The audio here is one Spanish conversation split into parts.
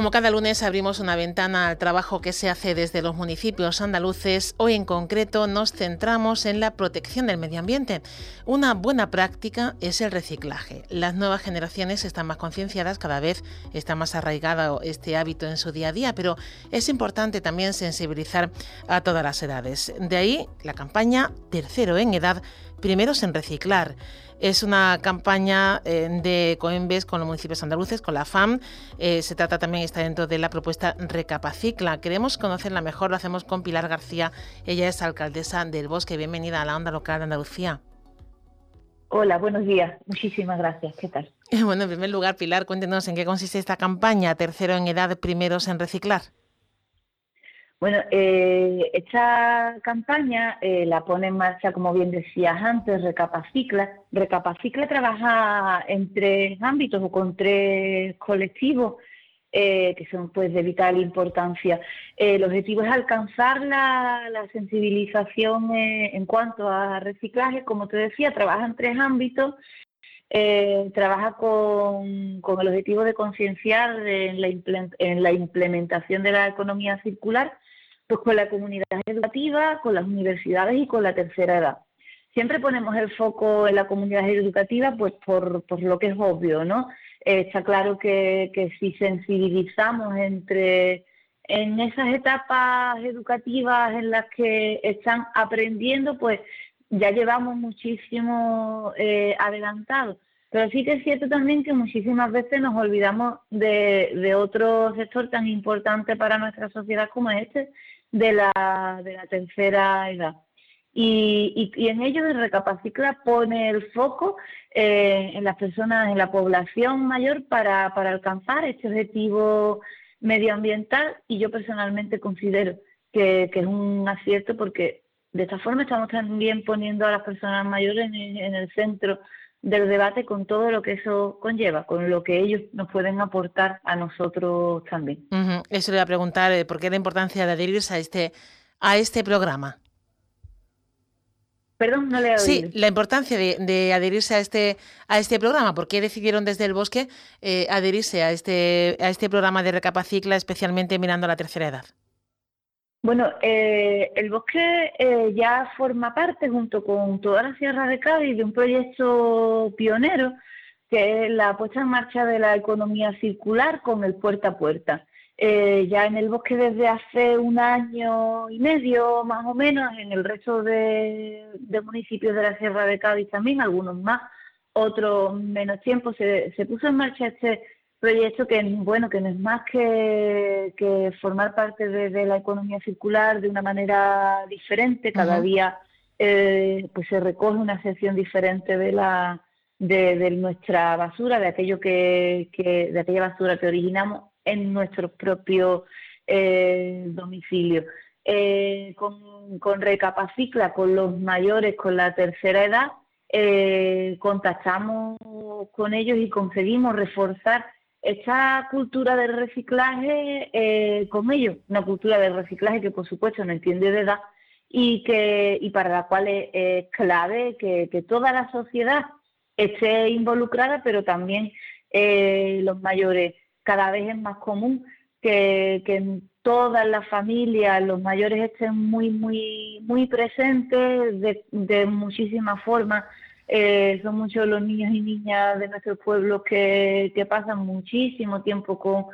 Como cada lunes abrimos una ventana al trabajo que se hace desde los municipios andaluces, hoy en concreto nos centramos en la protección del medio ambiente. Una buena práctica es el reciclaje. Las nuevas generaciones están más concienciadas, cada vez está más arraigado este hábito en su día a día, pero es importante también sensibilizar a todas las edades. De ahí la campaña Tercero en Edad, Primeros en Reciclar. Es una campaña eh, de Coembes con los municipios andaluces, con la FAM. Eh, se trata también, está dentro de la propuesta Recapacicla. Queremos conocerla mejor, lo hacemos con Pilar García. Ella es alcaldesa del Bosque. Bienvenida a la onda local de Andalucía. Hola, buenos días. Muchísimas gracias. ¿Qué tal? Bueno, en primer lugar, Pilar, cuéntenos en qué consiste esta campaña, tercero en edad, primeros en reciclar. Bueno, eh, esta campaña eh, la pone en marcha, como bien decías antes, Recapacicla. Recapacicla trabaja en tres ámbitos o con tres colectivos eh, que son pues de vital importancia. el objetivo es alcanzar la, sensibilización en cuanto a reciclaje. Como te decía, trabaja en tres ámbitos. trabaja con, con, el objetivo de concienciar en la implementación de la economía circular pues con la comunidad educativa, con las universidades y con la tercera edad. Siempre ponemos el foco en la comunidad educativa, pues por, lo que es obvio, ¿no? Eh, está claro que, que si sensibilizamos entre en esas etapas educativas en las que están aprendiendo, pues ya llevamos muchísimo eh, adelantado. Pero sí que es cierto también que muchísimas veces nos olvidamos de, de otro sector tan importante para nuestra sociedad como este, de la, de la tercera edad. Y, y, en ello el Recapacicla pone el foco eh, en las personas, en la población mayor para, para alcanzar este objetivo medioambiental y yo personalmente considero que, que, es un acierto porque de esta forma estamos también poniendo a las personas mayores en, en el centro del debate con todo lo que eso conlleva, con lo que ellos nos pueden aportar a nosotros también. Eso le voy a preguntar, eh, ¿por qué la importancia de adherirse a este, a este programa? Perdón, no le he Sí, la importancia de, adherirse a este, a este programa. ¿Por qué decidieron desde el bosque eh, adherirse a este, a este programa de Recapacicla, especialmente mirando a la tercera edad? Bueno, eh, el bosque eh, ya forma parte, junto con toda la Sierra de Cádiz, de un proyecto pionero que es la puesta en marcha de la economía circular con el puerta a puerta. Eh, ya en el bosque desde hace un año y medio más o menos, en el resto de, municipios de la Sierra de Cádiz también, algunos más, otros menos tiempo, se, puso en marcha este proyecto que bueno que no es más que, formar parte de, la economía circular de una manera diferente cada día eh, pues se recoge una sección diferente de la de, nuestra basura de aquello que, que, de aquella basura que originamos en nuestro propio eh, domicilio. Eh, con, con, Recapacicla, con los mayores, con la tercera edad, eh, contactamos con ellos y conseguimos reforzar esta cultura del reciclaje con ellos, una cultura del reciclaje que por supuesto no entiende de edad y que y para la cual es, clave que, que, toda la sociedad esté involucrada, pero también los mayores cada vez es más común que, en todas las familias los mayores estén muy, muy, muy presentes de, muchísimas formas. Eh, son muchos los niños y niñas de nuestro pueblo que, pasan muchísimo tiempo con,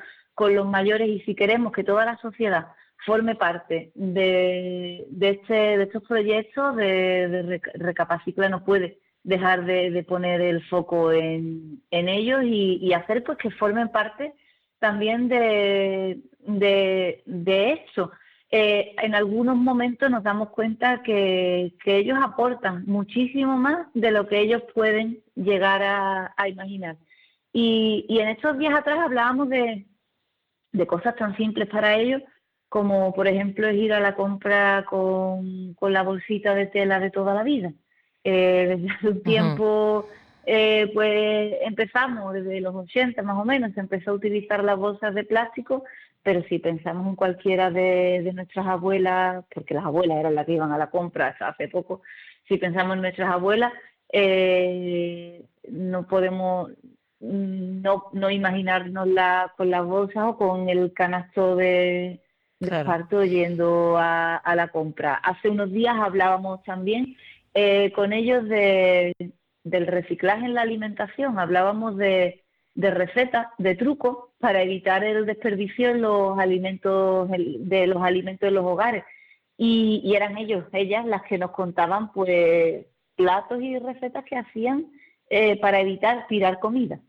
los mayores y si queremos que toda la sociedad forme parte de, este, de estos proyectos de, Recapacicla no puede dejar de, poner el foco en, ellos y, hacer pues que formen parte también de, de, eso. Eh, en algunos momentos nos damos cuenta que, ellos aportan muchísimo más de lo que ellos pueden llegar a, imaginar. Y, y, en estos días atrás hablábamos de, de cosas tan simples para ellos como por ejemplo es ir a la compra con, con la bolsita de tela de toda la vida. Eh, desde hace un tiempo eh, pues empezamos desde los 80 más o menos, se empezó a utilizar las bolsas de plástico, pero si pensamos en cualquiera de, nuestras abuelas, porque las abuelas eran las que iban a la compra hasta hace poco, si pensamos en nuestras abuelas, eh, no podemos no, no imaginarnos la, con las bolsas o con el canasto de, de yendo a, a la compra. Hace unos días hablábamos también eh, con ellos de, del reciclaje en la alimentación, hablábamos de, de recetas, de trucos para evitar el desperdicio en los alimentos de los alimentos de los hogares. Y, eran ellos, ellas las que nos contaban pues platos y recetas que hacían eh, para evitar tirar comida.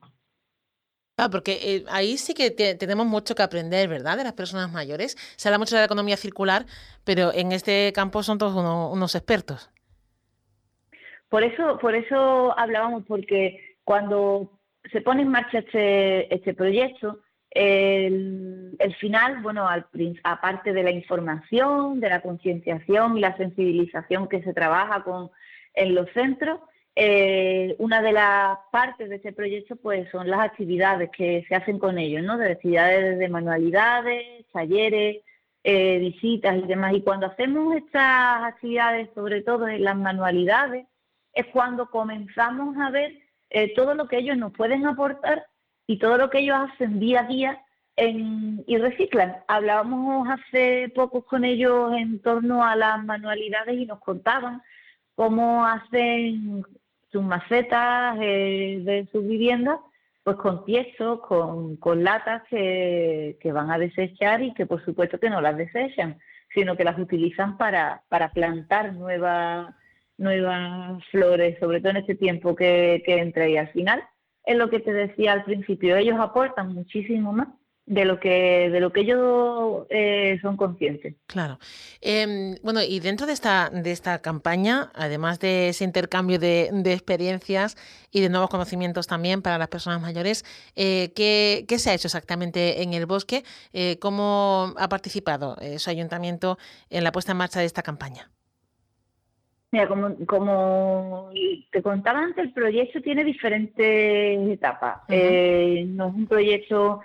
Ah, porque eh, ahí sí que tenemos mucho que aprender, ¿verdad? De las personas mayores. Se habla mucho de la economía circular, pero en este campo son todos unos expertos. Por eso, por eso hablábamos, porque cuando se pone en marcha este, este proyecto, el, final, bueno, al, aparte de la información, de la concienciación y la sensibilización que se trabaja con, en los centros, eh, una de las partes de este proyecto pues son las actividades que se hacen con ellos, ¿no? De actividades de manualidades, talleres, eh, visitas y demás. Y cuando hacemos estas actividades, sobre todo en las manualidades, es cuando comenzamos a ver eh, todo lo que ellos nos pueden aportar y todo lo que ellos hacen día a día y reciclan. Hablábamos hace poco con ellos en torno a las manualidades y nos contaban cómo hacen sus macetas eh, de sus viviendas, pues con tiesos, con, latas que, que, van a desechar y que por supuesto que no las desechan, sino que las utilizan para, para plantar nuevas nuevas flores, sobre todo en este tiempo que, que entra y al final es lo que te decía al principio, ellos aportan muchísimo más de lo que de lo que ellos eh, son conscientes. Claro. Em, bueno, y dentro de esta de esta campaña, además de ese intercambio de, experiencias y de nuevos conocimientos también para las personas mayores, eh, ¿qué, ¿qué, se ha hecho exactamente en el bosque? Eh, ¿Cómo ha participado su ayuntamiento en la puesta en marcha de esta campaña? Mira, como, como te contaba antes, el proyecto tiene diferentes etapas. Eh, no es un proyecto,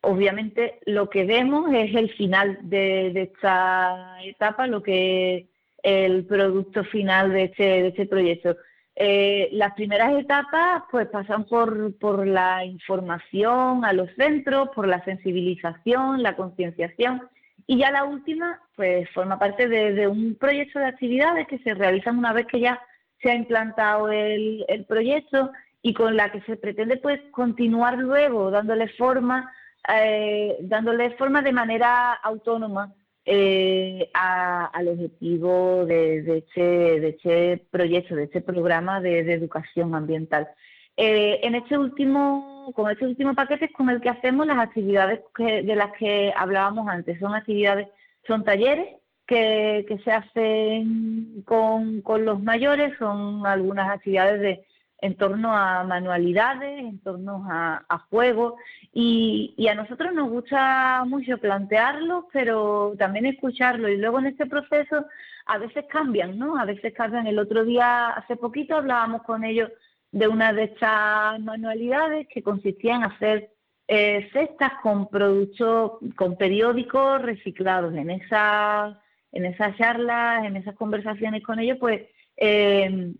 obviamente lo que vemos es el final de, esta etapa, lo que es el producto final de este, de este proyecto. Eh, las primeras etapas pues pasan por, por la información a los centros, por la sensibilización, la concienciación y ya la última, pues forma parte de, un proyecto de actividades que se realizan una vez que ya se ha implantado el, proyecto y con la que se pretende pues continuar luego dándole forma, eh, dándole forma de manera autónoma eh, al objetivo de, este, de este proyecto, de este programa de, educación ambiental. Eh, en este último, con este último paquete es con el que hacemos las actividades de las que hablábamos antes. Son actividades, son talleres que, se hacen con, con los mayores, son algunas actividades de, en torno a manualidades, en torno a, juegos y, a nosotros nos gusta mucho plantearlo, pero también escucharlo y luego en este proceso a veces cambian, ¿no? A veces cambian. El otro día, hace poquito, hablábamos con ellos de una de estas manualidades que consistía en hacer eh, cestas con productos, con periódicos reciclados. En esas, en esas charlas, en esas conversaciones con ellos, pues eh,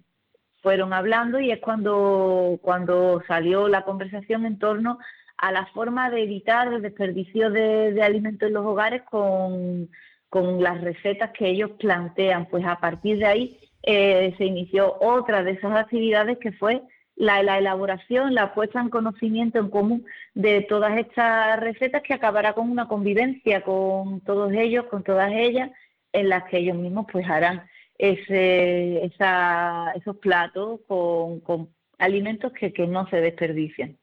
fueron hablando y es cuando, cuando salió la conversación en torno a la forma de evitar el desperdicio de, alimentos en los hogares con, las recetas que ellos plantean. Pues a partir de ahí eh, se inició otra de esas actividades que fue la, la, elaboración, la puesta en conocimiento en común de todas estas recetas que acabará con una convivencia con todos ellos, con todas ellas, en las que ellos mismos pues harán ese, esa, esos platos con, alimentos que, no se desperdician.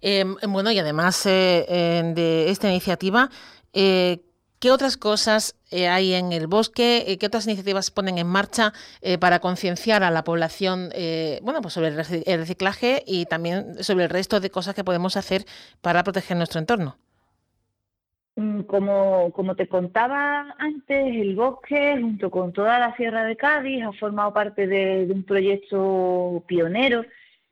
Em, bueno, y además eh, de esta iniciativa, eh, ¿qué otras cosas eh, hay en el bosque? ¿Qué otras iniciativas ponen en marcha para concienciar a la población bueno, pues sobre el reciclaje y también sobre el resto de cosas que podemos hacer para proteger nuestro entorno? Mm, como, como te contaba antes, el bosque, junto con toda la Sierra de Cádiz, ha formado parte de, un proyecto pionero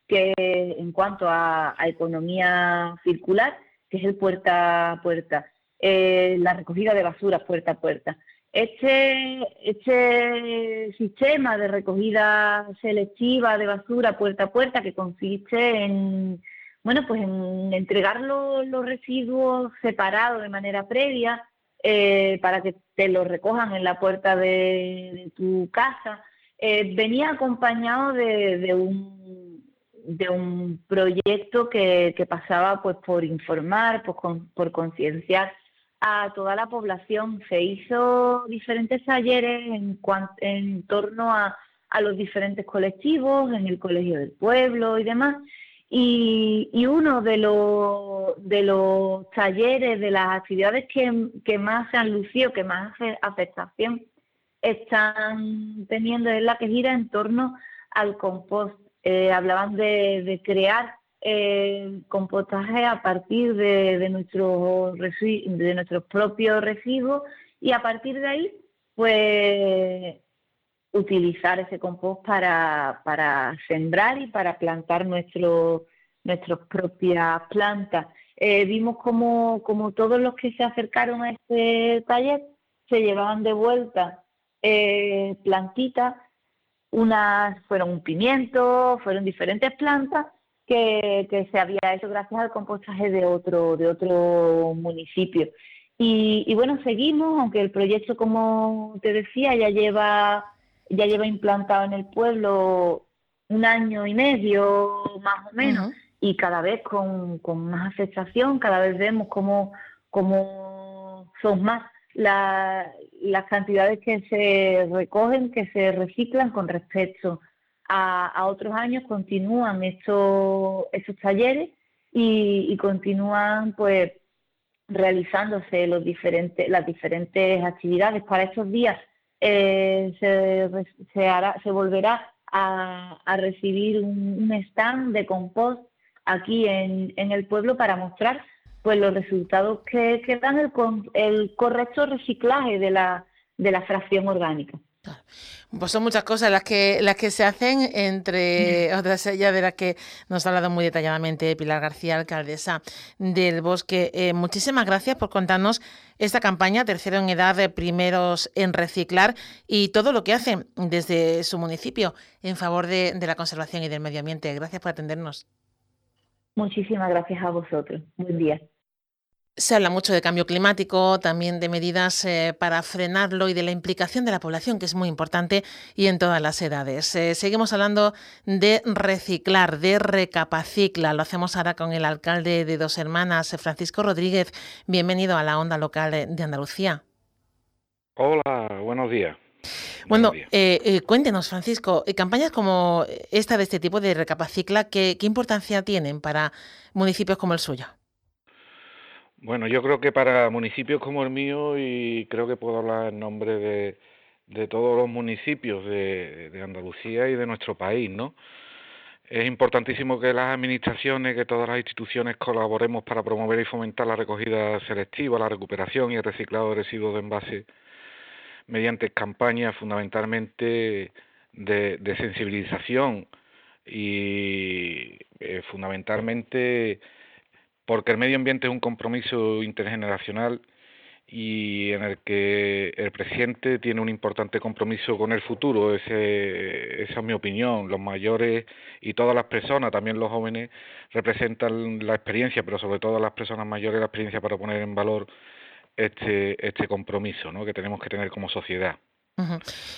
que en cuanto a, economía circular, que es el puerta a puerta, eh, la recogida de basura puerta a puerta. Este, este sistema de recogida selectiva de basura puerta a puerta, que consiste en bueno, pues en entregar los, residuos separados de manera previa eh, para que te los recojan en la puerta de, tu casa, eh, venía acompañado de, un, de un proyecto que, pasaba pues por informar, por concienciar a toda la población. Se hizo diferentes talleres en, en torno a, a los diferentes colectivos, en el Colegio del Pueblo y demás. Y, uno de los, de los talleres, de las actividades que, más se han lucido, que más afectación están teniendo es la que gira en torno al compost. Eh, hablaban de, crear eh, compostaje a partir de, de, nuestros de nuestros propios residuos y a partir de ahí, pues utilizar ese compost para, para sembrar y para plantar nuestro, nuestras propias plantas. Eh, vimos como, como todos los que se acercaron a este taller se llevaban de vuelta eh, plantitas, unas fueron un pimiento, fueron diferentes plantas que, que, se había hecho gracias al compostaje de otro, de otro municipio. Y, y bueno, seguimos, aunque el proyecto, como te decía, ya lleva ya lleva implantado en el pueblo un año y medio más o menos y cada vez con, más aceptación, cada vez vemos cómo, cómo son más las cantidades que se recogen, que se reciclan con respecto a, otros años, continúan estos, estos talleres y, y continúan pues realizándose los diferentes, las diferentes actividades. Para estos días eh, se, hará, se volverá a, recibir un, stand de compost aquí en, el pueblo para mostrar pues los resultados que, que dan el, el correcto reciclaje de la, de la fracción orgánica. Pues son muchas cosas las que, las que se hacen, entre otras ellas de las que nos ha hablado muy detalladamente Pilar García, alcaldesa del Bosque. Eh, muchísimas gracias por contarnos esta campaña, Tercero en Edad, de Primeros en Reciclar, y todo lo que hacen desde su municipio en favor de, de la conservación y del medio ambiente. Gracias por atendernos. Muchísimas gracias a vosotros. Buen día. Se habla mucho de cambio climático, también de medidas eh, para frenarlo y de la implicación de la población, que es muy importante y en todas las edades. Eh, seguimos hablando de reciclar, de recapacicla. Lo hacemos ahora con el alcalde de Dos Hermanas, Francisco Rodríguez. Bienvenido a la onda local de Andalucía. Hola, buenos días. Bueno, eh, cuéntenos, Francisco, campañas como esta de este tipo de recapacicla, ¿qué, ¿qué importancia tienen para municipios como el suyo? Bueno, yo creo que para municipios como el mío, y creo que puedo hablar en nombre de, de todos los municipios de, de, Andalucía y de nuestro país, ¿no? Es importantísimo que las administraciones, que todas las instituciones colaboremos para promover y fomentar la recogida selectiva, la recuperación y el reciclado de residuos de envase mediante campañas fundamentalmente de, sensibilización y eh, fundamentalmente porque el medio ambiente es un compromiso intergeneracional y en el que el presente tiene un importante compromiso con el futuro. Ese, esa es mi opinión. Los mayores y todas las personas, también los jóvenes, representan la experiencia, pero sobre todo las personas mayores la experiencia para poner en valor este, este compromiso ¿no? que tenemos que tener como sociedad.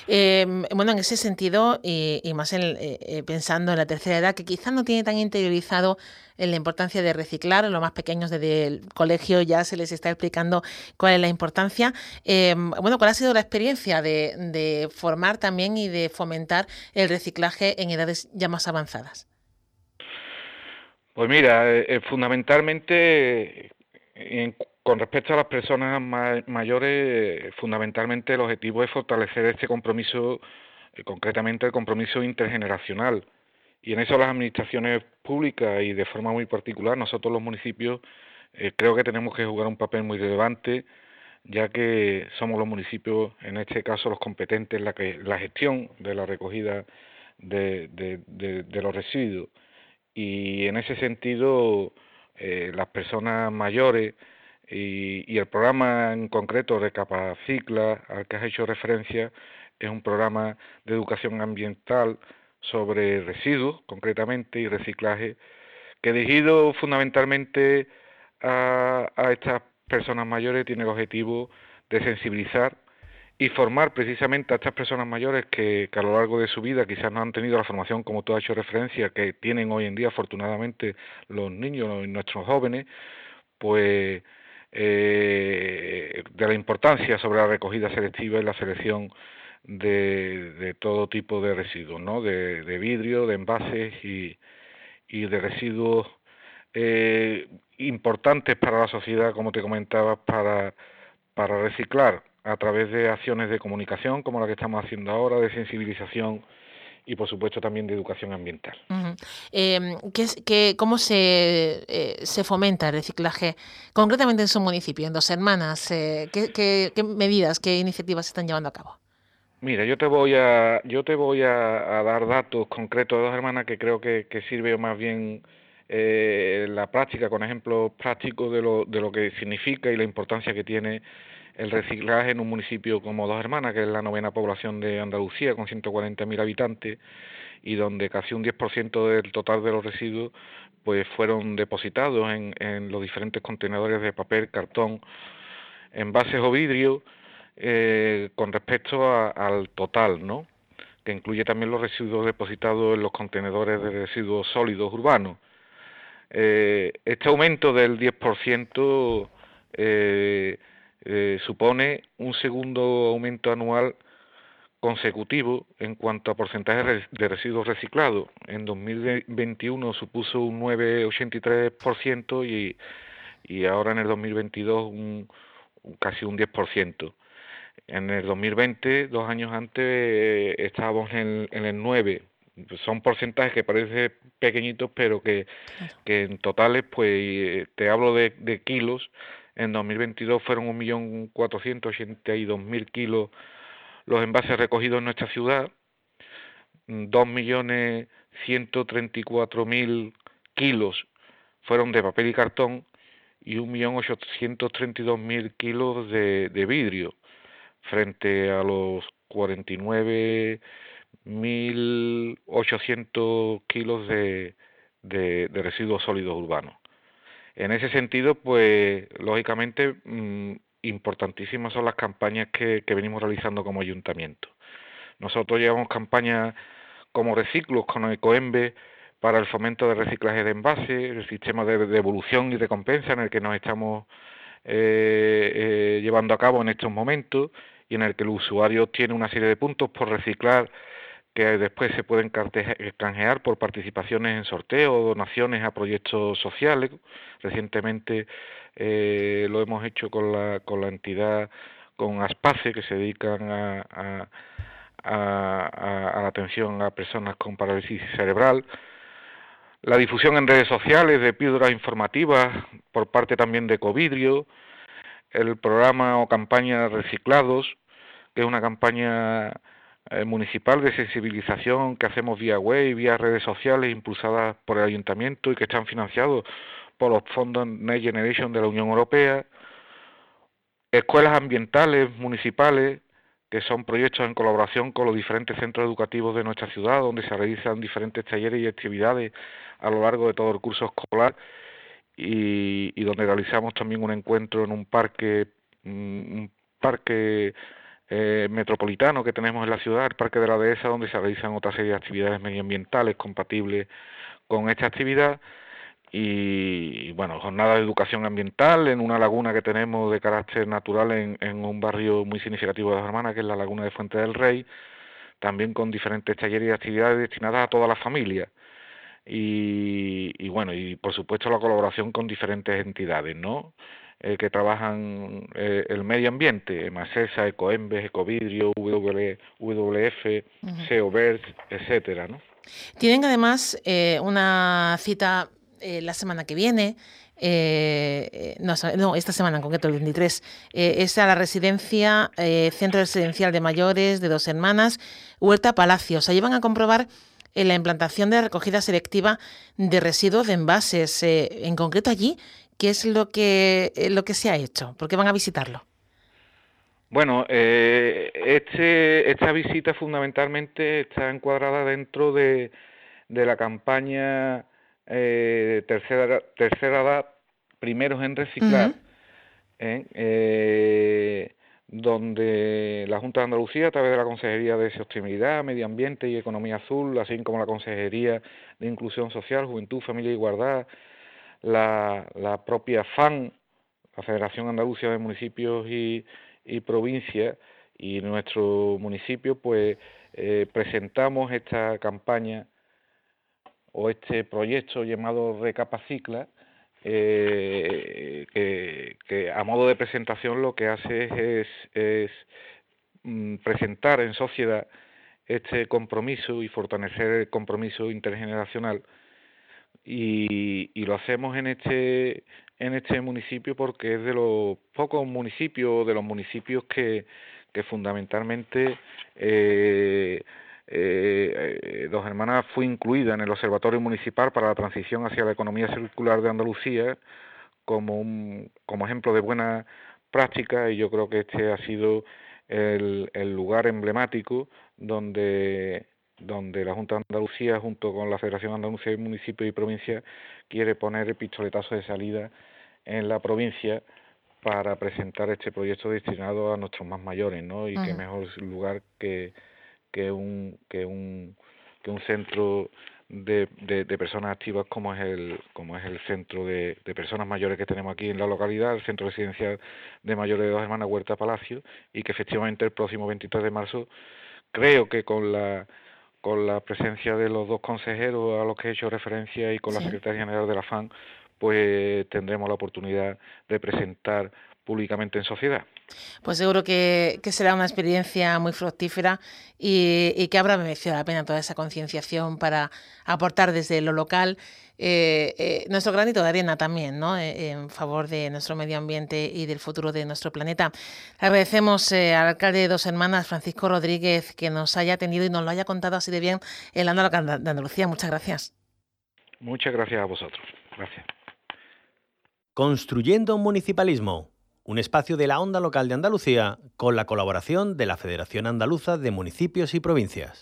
Em, bueno, en ese sentido, y, más en, eh, eh, pensando en la tercera edad, que quizás no tiene tan interiorizado la importancia de reciclar, los más pequeños desde el colegio ya se les está explicando cuál es la importancia. Em, bueno, ¿cuál ha sido la experiencia de, formar también y de fomentar el reciclaje en edades ya más avanzadas? Pues mira, eh, fundamentalmente en con respecto a las personas mayores, fundamentalmente el objetivo es fortalecer este compromiso, eh, concretamente el compromiso intergeneracional. Y en eso las administraciones públicas y de forma muy particular, nosotros los municipios, eh, creo que tenemos que jugar un papel muy relevante, ya que somos los municipios, en este caso los competentes en la, gestión de la recogida de, los residuos. Y en ese sentido, eh, las personas mayores, y, el programa en concreto de Capacicla, al que has hecho referencia, es un programa de educación ambiental sobre residuos, concretamente, y reciclaje, que dirigido fundamentalmente a, estas personas mayores tiene el objetivo de sensibilizar y formar precisamente a estas personas mayores que, que, a lo largo de su vida quizás no han tenido la formación, como tú has hecho referencia, que tienen hoy en día afortunadamente los niños y nuestros jóvenes, pues eh, de la importancia sobre la recogida selectiva y la selección de, de todo tipo de residuos, ¿no? de, de vidrio, de envases y, y de residuos eh, importantes para la sociedad, como te comentaba, para, para reciclar a través de acciones de comunicación como la que estamos haciendo ahora, de sensibilización y por supuesto también de educación ambiental. Em, ¿qué, ¿Cómo se, eh, se fomenta el reciclaje concretamente en su municipio, en Dos Hermanas? Eh, ¿qué, medidas, qué iniciativas se están llevando a cabo? Mira, yo te voy a, yo te voy a, dar datos concretos de Dos Hermanas que creo que, que sirve más bien eh, la práctica, con ejemplos prácticos de lo, de lo que significa y la importancia que tiene el reciclaje en un municipio como Dos Hermanas, que es la novena población de Andalucía, con 140.000 habitantes, y donde casi un 10% del total de los residuos pues fueron depositados en, en los diferentes contenedores de papel, cartón, envases o vidrio, eh, con respecto al total, ¿no? que incluye también los residuos depositados en los contenedores de residuos sólidos urbanos. Eh, este aumento del 10% eh, eh, supone un segundo aumento anual consecutivo en cuanto a porcentaje de residuos reciclados. En 2021 supuso un 9,83% y, y ahora en el 2022 un, casi un 10%. En el 2020, dos años antes, estábamos en, en el 9%. Son porcentajes que parecen pequeñitos, pero que, que en totales, pues te hablo de, de kilos, en 2022 fueron 1.482.000 kilos los envases recogidos en nuestra ciudad, 2.134.000 kilos fueron de papel y cartón y 1.832.000 kilos de, vidrio, frente a los 49.800 kilos de, de, de residuos sólidos urbanos. En ese sentido, pues lógicamente mm, importantísimas son las campañas que, venimos realizando como ayuntamiento. Nosotros llevamos campañas como Reciclos con Ecoembe para el fomento del reciclaje de envases, el sistema de devolución y recompensa en el que nos estamos eh, eh, llevando a cabo en estos momentos y en el que el usuario tiene una serie de puntos por reciclar que después se pueden canjear por participaciones en sorteos donaciones a proyectos sociales. Recientemente eh, lo hemos hecho con la, con la entidad, con ASPACE, que se dedican a, a, a, la atención a personas con parálisis cerebral. La difusión en redes sociales de píldoras informativas por parte también de Covidrio, el programa o campaña Reciclados, que es una campaña eh, municipal de sensibilización que hacemos vía web y vía redes sociales impulsadas por el ayuntamiento y que están financiados por los fondos Next Generation de la Unión Europea, escuelas ambientales municipales, que son proyectos en colaboración con los diferentes centros educativos de nuestra ciudad, donde se realizan diferentes talleres y actividades a lo largo de todo el curso escolar y, y donde realizamos también un encuentro en un parque, mm, un parque eh, metropolitano que tenemos en la ciudad, el Parque de la Dehesa, donde se realizan otra serie de actividades medioambientales compatibles con esta actividad y bueno, jornada de educación ambiental en una laguna que tenemos de carácter natural en, en un barrio muy significativo de las Hermanas, que es la laguna de Fuente del Rey, también con diferentes talleres y actividades destinadas a toda la familia. Y, y bueno, y por supuesto la colaboración con diferentes entidades, ¿no? Eh, que trabajan eh, el medio ambiente, Macesa, Ecoembes, Ecovidrio, WWF, uh etcétera, ¿no? Tienen además eh, una cita la semana que viene, no, esta semana en concreto, el 23, es a la residencia, Centro Residencial de Mayores de Dos Hermanas, Huerta Palacio. O sea, llevan a comprobar la implantación de recogida selectiva de residuos de envases. en concreto allí, ¿Qué es lo que, eh, lo que se ha hecho? ¿Por qué van a visitarlo? Bueno, eh, este, esta visita fundamentalmente está encuadrada dentro de, de la campaña eh, tercera, tercera edad, primeros en reciclar, donde la Junta de Andalucía, a través de la Consejería de Sostenibilidad, Medio Ambiente y Economía Azul, así como la Consejería de Inclusión Social, Juventud, Familia y Igualdad, la, la propia FAN, la Federación Andalucía de Municipios y, Provincias, y nuestro municipio, pues eh, presentamos esta campaña o este proyecto llamado Recapacicla, eh, que, que, a modo de presentación lo que hace es, es mm, presentar en sociedad este compromiso y fortalecer el compromiso intergeneracional y, y, lo hacemos en este en este municipio porque es de los pocos municipios de los municipios que, fundamentalmente eh, eh, Dos Hermanas fue incluida en el Observatorio Municipal para la Transición hacia la Economía Circular de Andalucía como, un, como ejemplo de buena práctica y yo creo que este ha sido el, el lugar emblemático donde donde la Junta de Andalucía, junto con la Federación Andalucía de Municipios y Provincias, quiere poner el pistoletazo de salida en la provincia para presentar este proyecto destinado a nuestros más mayores, ¿no? Y qué mejor lugar que, que un que un que un centro de, de, personas activas como es el como es el centro de, de, personas mayores que tenemos aquí en la localidad, el centro residencial de mayores de dos hermanas Huerta Palacio, y que efectivamente el próximo 23 de marzo creo que con la con la presencia de los dos consejeros a los que he hecho referencia y con la secretaria general de la FAN, pues tendremos la oportunidad de presentar públicamente en sociedad. Pues seguro que, será una experiencia muy fructífera y, que habrá merecido la pena toda esa concienciación para aportar desde lo local eh, eh, nuestro granito de arena también, ¿no? Eh, en favor de nuestro medio ambiente y del futuro de nuestro planeta. Agradecemos al alcalde de Dos Hermanas, Francisco Rodríguez, que nos haya atendido y nos lo haya contado así de bien en la Local de Andalucía. Muchas gracias. Muchas gracias a vosotros. Gracias. Construyendo un municipalismo un espacio de la onda local de Andalucía con la colaboración de la Federación Andaluza de Municipios y Provincias.